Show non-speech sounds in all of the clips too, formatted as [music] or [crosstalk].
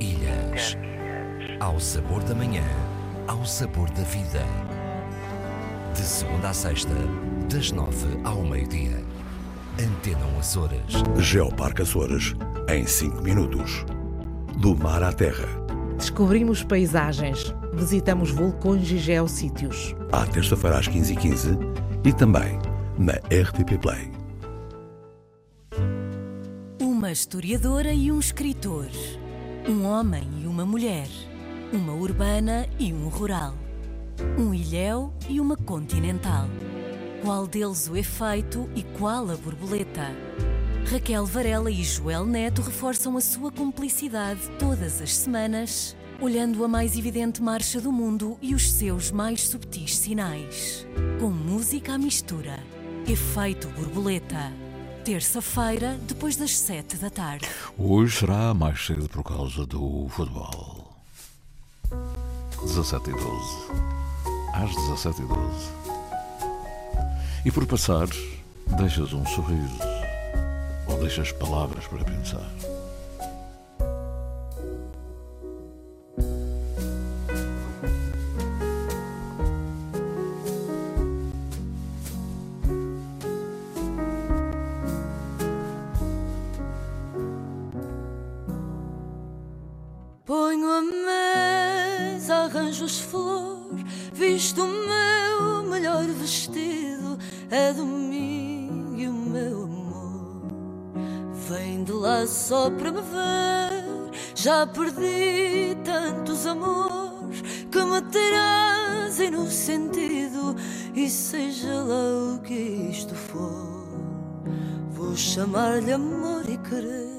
Ilhas. Ao sabor da manhã, ao sabor da vida. De segunda a sexta, das nove ao meio-dia. Antena Açores. Geoparque Açores, em 5 minutos. Do mar à terra. Descobrimos paisagens, visitamos vulcões e geossítios. À terça-feira às 15h15 e também na RTP Play. Uma historiadora e um escritor. Um homem e uma mulher. Uma urbana e um rural. Um ilhéu e uma continental. Qual deles o efeito e qual a borboleta? Raquel Varela e Joel Neto reforçam a sua cumplicidade todas as semanas, olhando a mais evidente marcha do mundo e os seus mais subtis sinais. Com música à mistura. Efeito borboleta. Terça-feira, depois das sete da tarde. Hoje será mais cedo por causa do futebol. 17 e 12. Às 17 e 12. E por passar, deixas um sorriso ou deixas palavras para pensar. De lá só para me ver. Já perdi tantos amores que me trazem no sentido, e seja lá o que isto for, vou chamar-lhe amor e querer.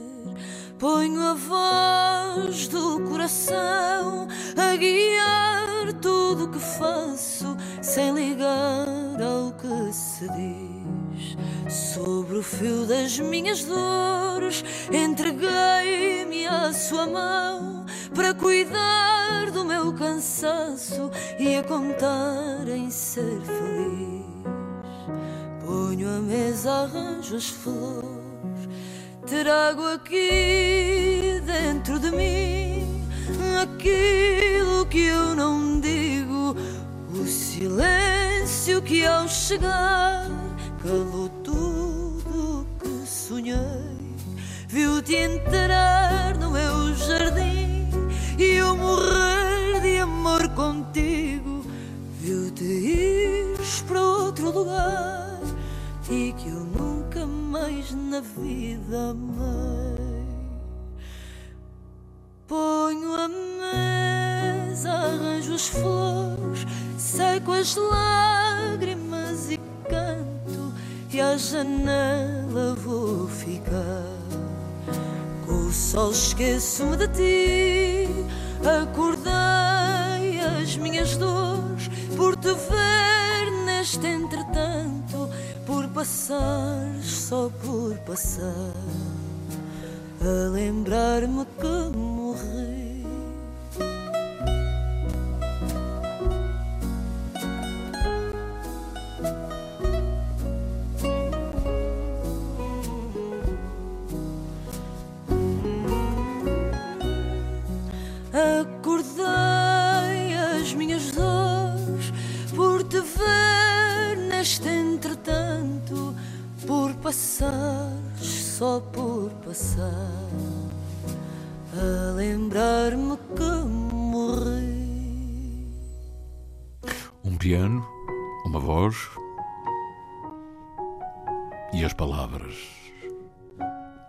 Ponho a voz do coração a guiar tudo o que faço, sem ligar ao que se diz. Sobre o fio das minhas dores, entreguei-me à sua mão para cuidar do meu cansaço e a contar em ser feliz. Ponho a mesa, arranjo as flores. Trago aqui dentro de mim aquilo que eu não digo, o silêncio que ao chegar que sonhei. Viu-te entrar no meu jardim e eu morrer de amor contigo. Viu-te ir para outro lugar e que eu nunca mais na vida amei. Ponho a mesa, arranjo as flores, seco as lágrimas e à janela vou ficar. Com o sol esqueço-me de ti, acordei as minhas dores por te ver neste entretanto por passar, só por passar, a lembrar-me que morri.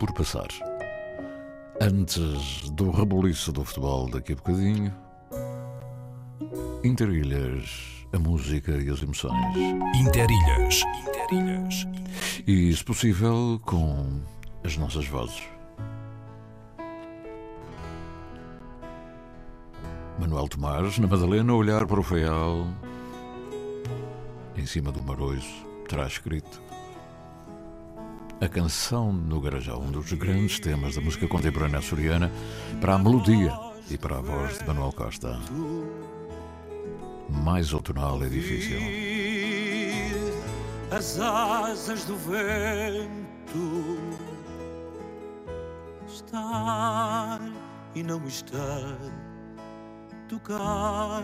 Por passar. Antes do rebuliço do futebol daqui a bocadinho, Interilhas, a música e as emoções. Interilhas. Interilhas. E, se possível, com as nossas vozes. Manuel Tomás, na Madalena, a olhar para o feial, em cima do maroiço, terá escrito a canção no Garajal, um dos grandes temas da música contemporânea açoriana, para a melodia e para a voz de Manuel Costa. Mais outonal é difícil. As asas do vento estar e não estar, tocar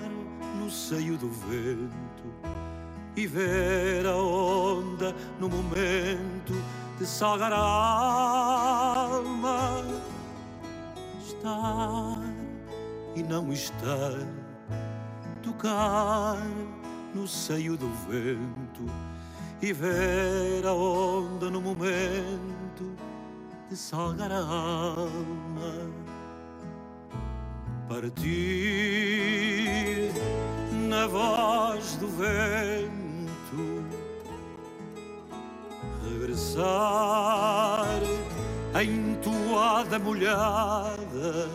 no seio do vento e ver a onda no momento de salgar a alma, estar e não estar, tocar no seio do vento e ver a onda no momento de salgar a alma. Partir na voz do vento, regressar a entoada molhada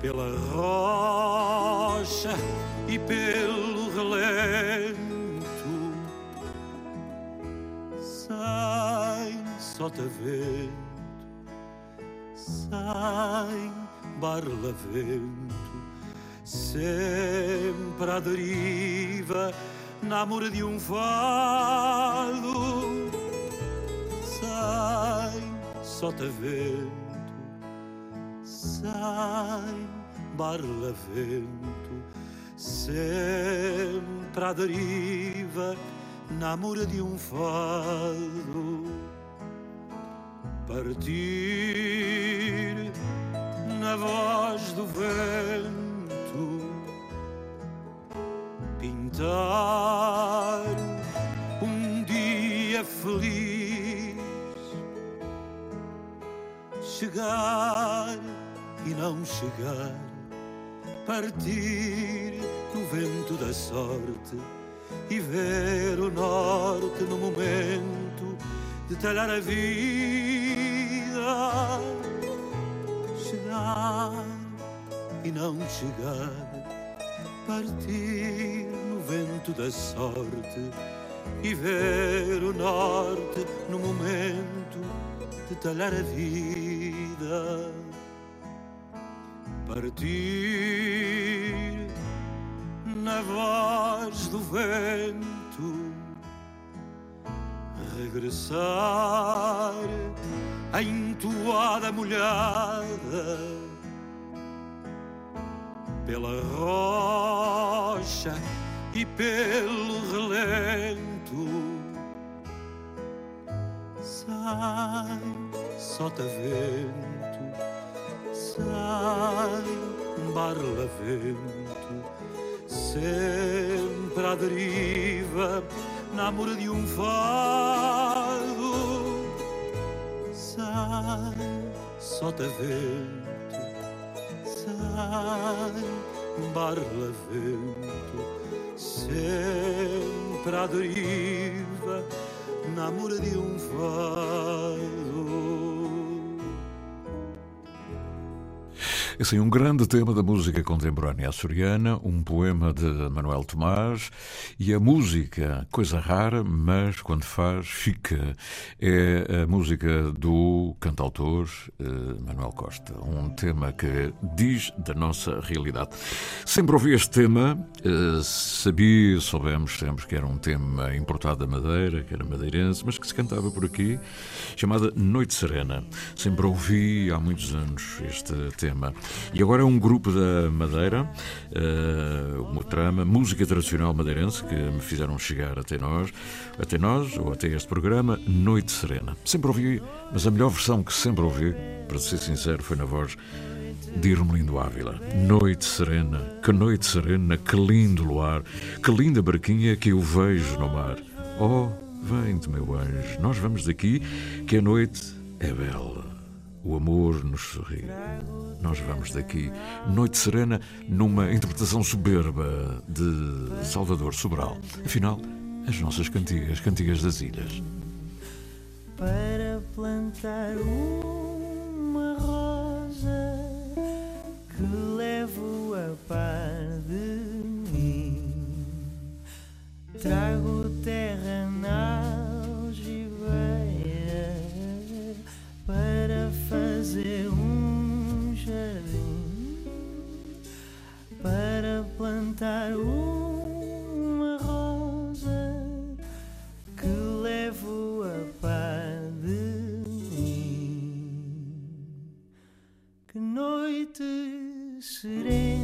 pela rocha e pelo relento sotavento sem barlavento, sempre à deriva, na amor de um fado, sem sotavento, sem barlavento, sempre à deriva, na amor de um fado partir na voz do vento, pintar um dia feliz, chegar e não chegar, partir no vento da sorte e ver o norte no momento de talhar a vida. Chegar e não chegar, partir vento da sorte e ver o norte no momento de talhar a vida. Partir na voz do vento, regressar a entoada molhada pela rocha e pelo relento. Sai sota vento sai barla vento. Sempre à deriva na amor de um fado sai sotavento, sai barlavento, sempre à deriva, namoro de um fado. Assim, um grande tema da música contemporânea açoriana, um poema de Manuel Tomás e a música, coisa rara, mas quando faz, fica. É a música do cantautor uh, Manuel Costa, um tema que diz da nossa realidade. Sempre ouvi este tema, uh, sabia, soubemos sempre que era um tema importado da Madeira, que era madeirense, mas que se cantava por aqui, chamada Noite Serena. Sempre ouvi há muitos anos este tema. E agora é um grupo da Madeira, uh, uma trama, música tradicional madeirense, que me fizeram chegar até nós, até nós, ou até este programa, Noite Serena. Sempre ouvi, mas a melhor versão que sempre ouvi, para ser sincero, foi na voz de Irmelindo Ávila. Noite serena, que noite serena, que lindo luar, que linda barquinha que eu vejo no mar. Oh, vem-te, meu anjo, nós vamos daqui, que a noite é bela. O amor nos sorri. Nós vamos daqui. Noite Serena, numa interpretação soberba de Salvador Sobral. Afinal, as nossas cantigas, cantigas das ilhas. Para plantar uma rosa que levo a par de mim, trago terra plantar uma rosa que levo a par de mim. Que noite serena,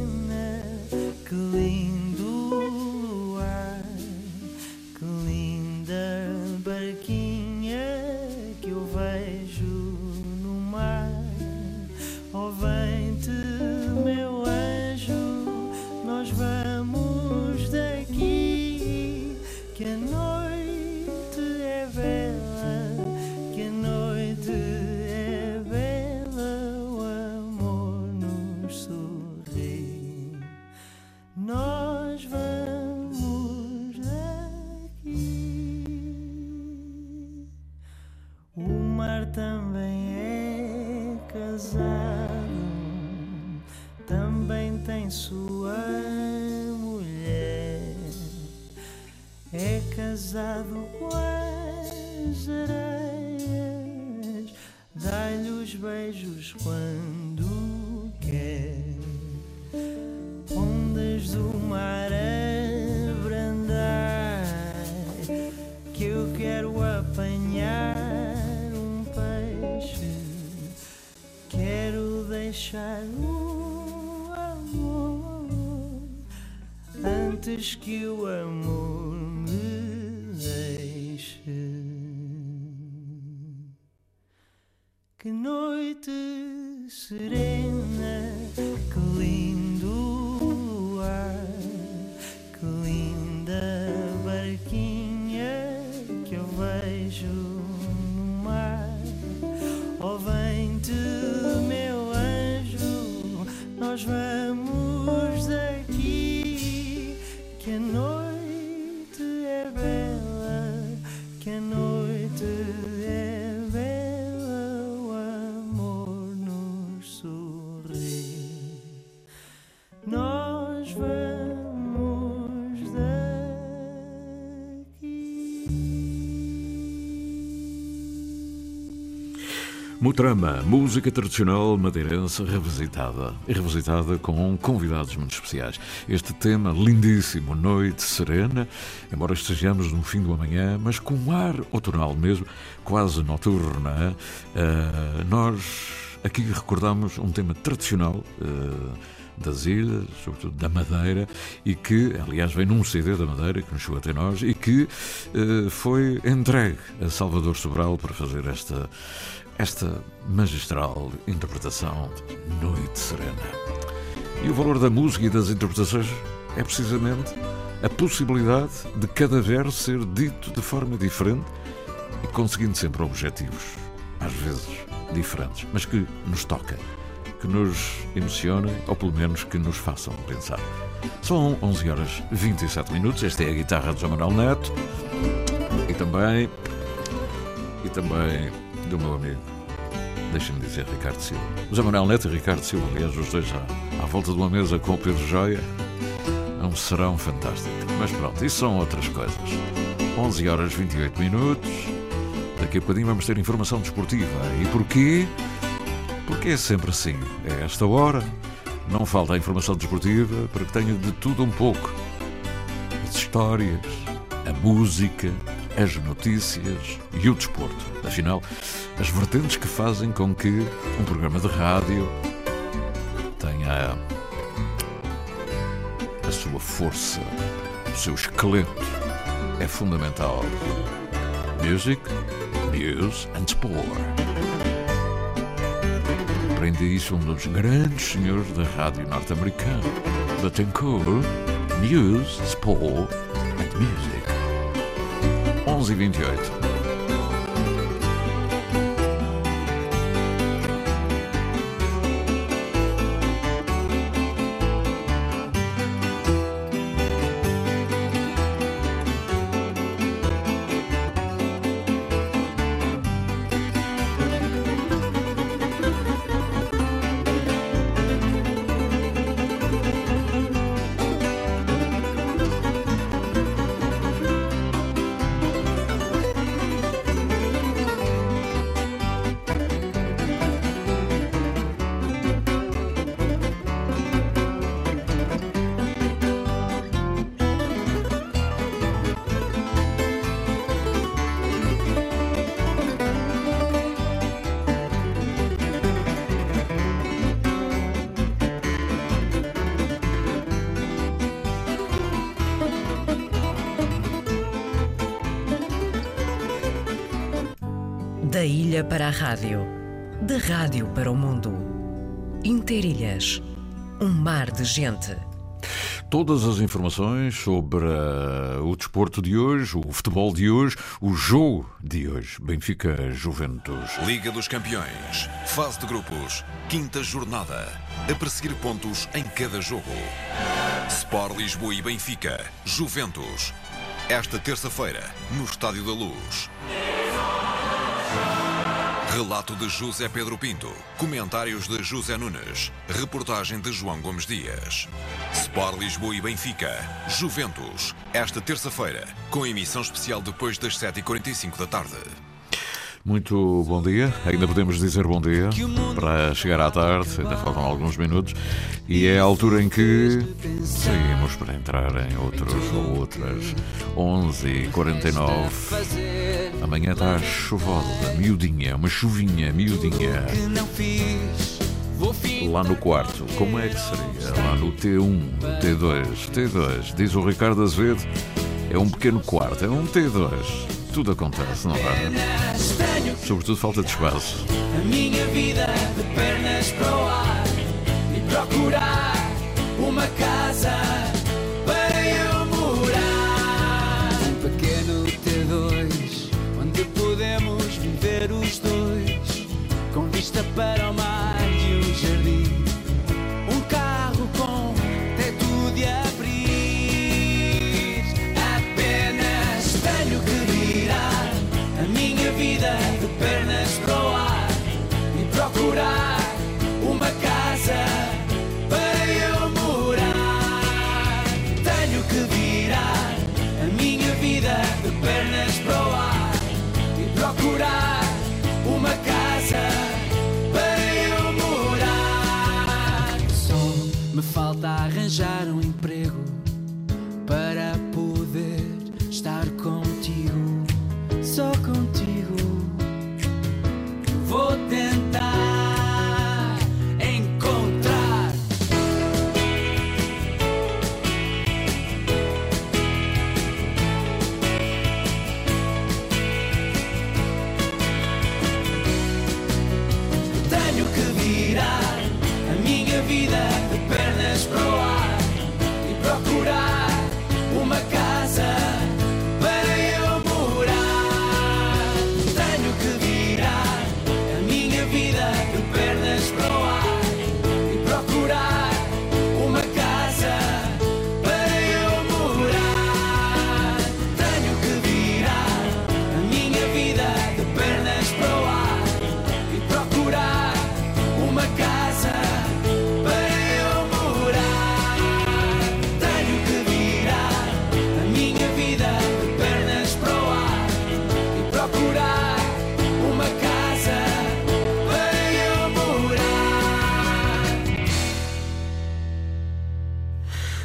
É casado com as areias, dá-lhe os beijos quando quer. Ondas do mar a brandar, que eu quero apanhar um peixe. Quero deixar o amor antes que o amor Mutrama, música tradicional madeirense revisitada. E revisitada com convidados muito especiais. Este tema lindíssimo, Noite Serena, embora estejamos no fim do amanhã, mas com um ar outonal mesmo, quase noturno, não é? Ah, nós aqui recordamos um tema tradicional. ah, das ilhas, sobretudo da Madeira, e que, aliás, vem num CD da Madeira que nos chegou até nós e que eh, foi entregue a Salvador Sobral para fazer esta, esta magistral interpretação de Noite Serena. E o valor da música e das interpretações é precisamente a possibilidade de cada verso ser dito de forma diferente e conseguindo sempre objetivos, às vezes diferentes, mas que nos toca, que nos emocionem ou pelo menos que nos façam pensar. São 11 horas 27 minutos. Esta é a guitarra de João Manuel Neto e também e também do meu amigo, deixa-me dizer, Ricardo Silva. José Manuel Neto e Ricardo Silva, aliás, os dois à, à volta de uma mesa com o Pedro Joia, é um serão fantástico. Mas pronto, isso são outras coisas. 11 horas 28 minutos. Daqui a bocadinho vamos ter informação desportiva. E porquê? Porque é sempre assim. É esta hora, não falta informação desportiva para que tenha de tudo um pouco. As histórias, a música, as notícias e o desporto. Afinal, as vertentes que fazem com que um programa de rádio tenha a sua força, o seu esqueleto é fundamental. Music, news and sport. Aprende isso um dos grandes senhores da rádio norte-americana, Betancourt, News, Sport and Music. 11 e 28. Da ilha para a rádio, da rádio para o mundo. Interilhas, um mar de gente. Todas as informações sobre uh, o desporto de hoje, o futebol de hoje, o jogo de hoje. Benfica Juventus. Liga dos Campeões, fase de grupos, quinta jornada. A perseguir pontos em cada jogo. Sport Lisboa e Benfica, Juventus. Esta terça-feira, no Estádio da Luz. Relato de José Pedro Pinto. Comentários de José Nunes. Reportagem de João Gomes Dias. Sport Lisboa e Benfica. Juventus. Esta terça-feira, com emissão especial depois das 7h45 da tarde. Muito bom dia, ainda podemos dizer bom dia para chegar à tarde, ainda faltam alguns minutos, e é a altura em que saímos para entrar em outros ou outras 11h49. Amanhã está chuvosa, miudinha, uma chuvinha miudinha. Lá no quarto, como é que seria? Lá no T1, T2, T2, diz o Ricardo Azevedo, é um pequeno quarto, é um T2 tudo acontece, não é? Sobretudo falta de espaço. A minha vida de pernas para o ar e procurar uma casa com vista para o mar e um jardim. Falta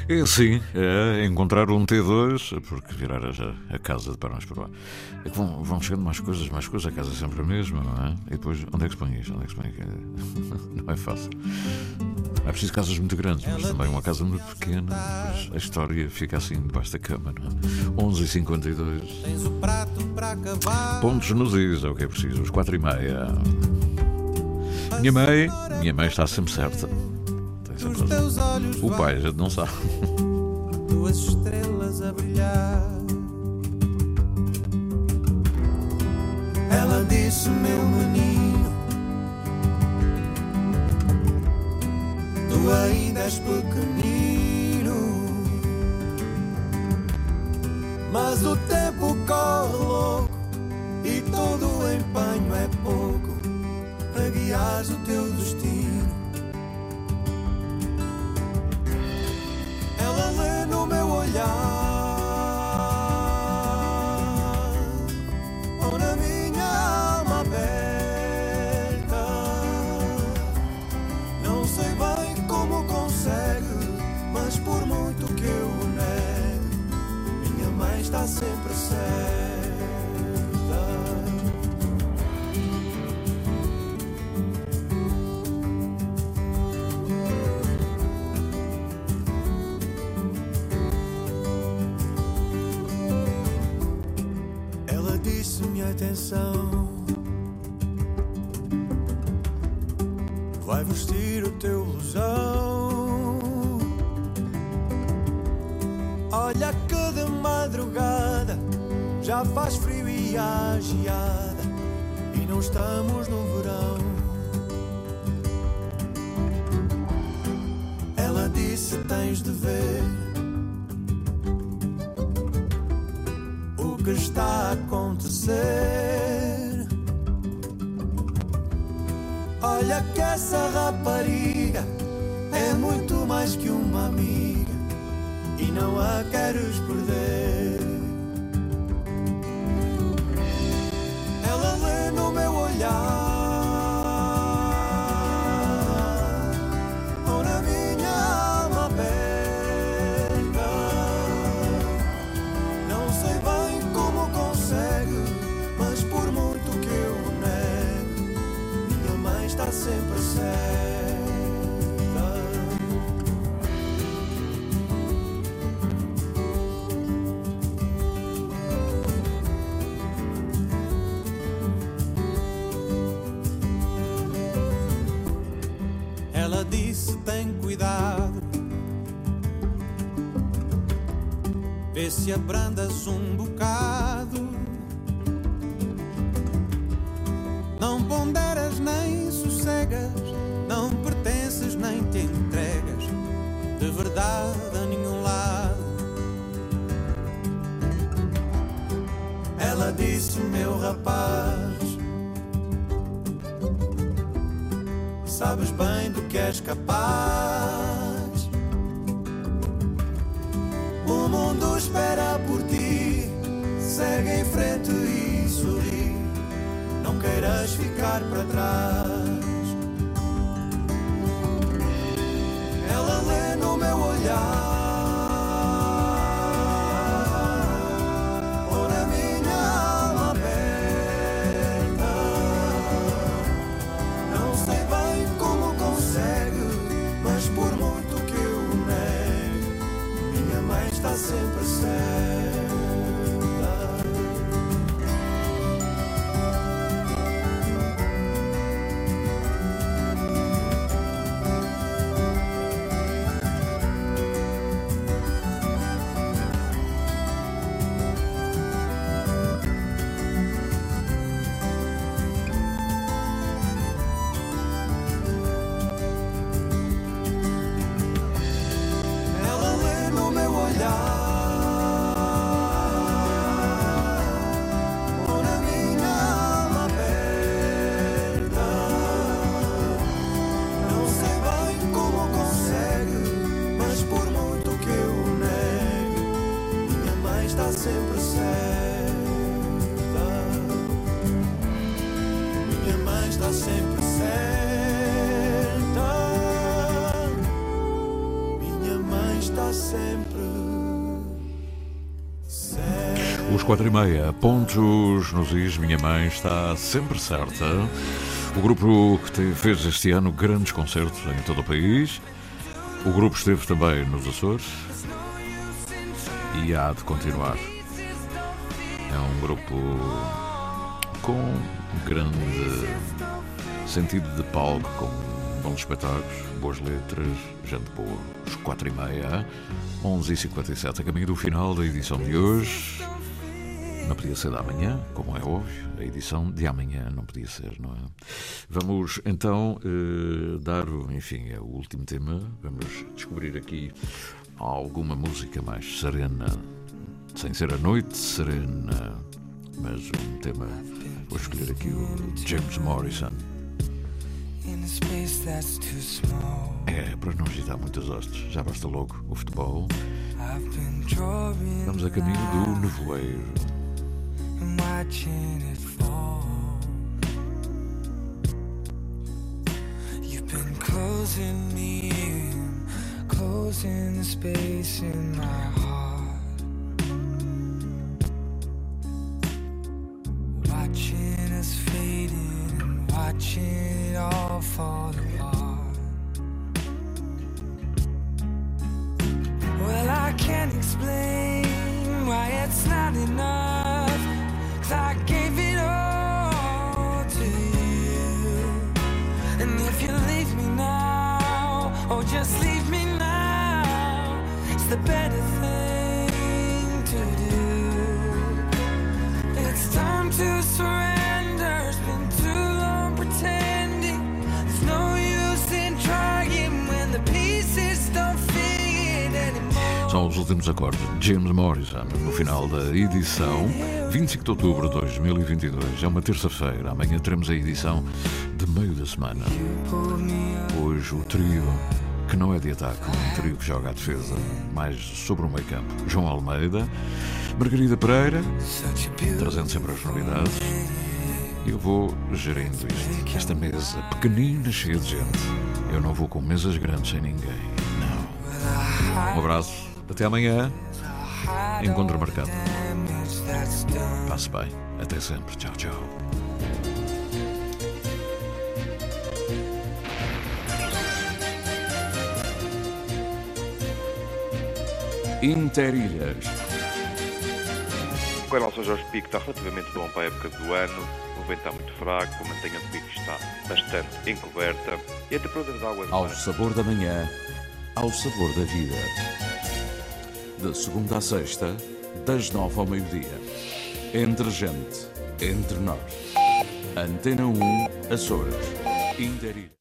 É assim, é encontrar um T2, porque virar a, a casa de pernas para lá. É vão, vão chegando mais coisas, mais coisas, a casa é sempre a mesma, não é? E depois, onde é que se põe isto? Onde é que se põe aquilo? [laughs] Não é fácil. É preciso casas muito grandes, mas também uma casa muito pequena, a história fica assim debaixo da cama, não é? 11h52. Tens o prato para acabar. Pontos nos is, é o que é preciso, os 4 e meia. Minha mãe, minha mãe está sempre certa. Teus olhos O pai, a gente não sabe. duas estrelas a brilhar. Ela disse, meu menino, tu ainda és pequenino, mas o tempo corre louco e todo o empenho é pouco para guiares o teu destino. No meu olhar ou na minha alma aberta. Não sei bem como consegue, mas por muito que eu o negue, minha mãe está sempre certa. Atenção, vai vestir o teu ilusão. Olha que de madrugada já faz frio e há geada e não estamos no verão. Ela disse: Tens de ver o que está a Olha que essa rapariga é muito mais que uma amiga e não a queres perder. Se abrandas um bocado. Não ponderas nem sossegas. Não pertences nem te entregas. De verdade a nenhum lado. Ela disse: meu rapaz. sabes bem do que és capaz. Mundo espera por ti, segue em frente e sorri. Não queiras ficar para trás. Ela lê no meu olhar. Está sempre certa. Os quatro e meia, pontos nos is, minha mãe está sempre certa. O grupo que fez este ano grandes concertos em todo o país. O grupo esteve também nos Açores e há de continuar. É um grupo com grande sentido de palco, com bons espetáculos, boas letras, gente boa. Os quatro e meia, 11h57, a caminho do final da edição de hoje. Não podia ser da manhã, como é óbvio, a edição de amanhã não podia ser, não é? Vamos então eh, dar, enfim, é o último tema. Vamos descobrir aqui alguma música mais serena, sem ser a noite serena, mas um tema. Vou escolher aqui o James Morrison. É, para não agitar muitas hostes, já basta logo o futebol. Vamos a caminho do nevoeiro. Watching it fall. You've been closing me in, closing the space in my heart. São os últimos acordes de James Morrison no final da edição 25 de outubro de 2022. É uma terça-feira. Amanhã teremos a edição de meio da semana. Hoje o trio que não é de ataque, um trio que joga a defesa, mais sobre o meio campo. João Almeida, Margarida Pereira, trazendo sempre as novidades. Eu vou gerindo isto. Esta mesa pequenina, cheia de gente. Eu não vou com mesas grandes sem ninguém. Não. Um abraço. Até amanhã. Encontro marcado. Passe bem. Até sempre. Tchau, tchau. Interilhas. O canal São Jorge Pico está relativamente bom para a época do ano, o vento está muito fraco, a mantenha do pico está bastante encoberta e a temperatura da água Ao mar sabor da manhã, ao sabor da vida. De segunda a sexta, das nove ao meio-dia. Entre gente, entre nós. Antena 1, Açores. Interilhas.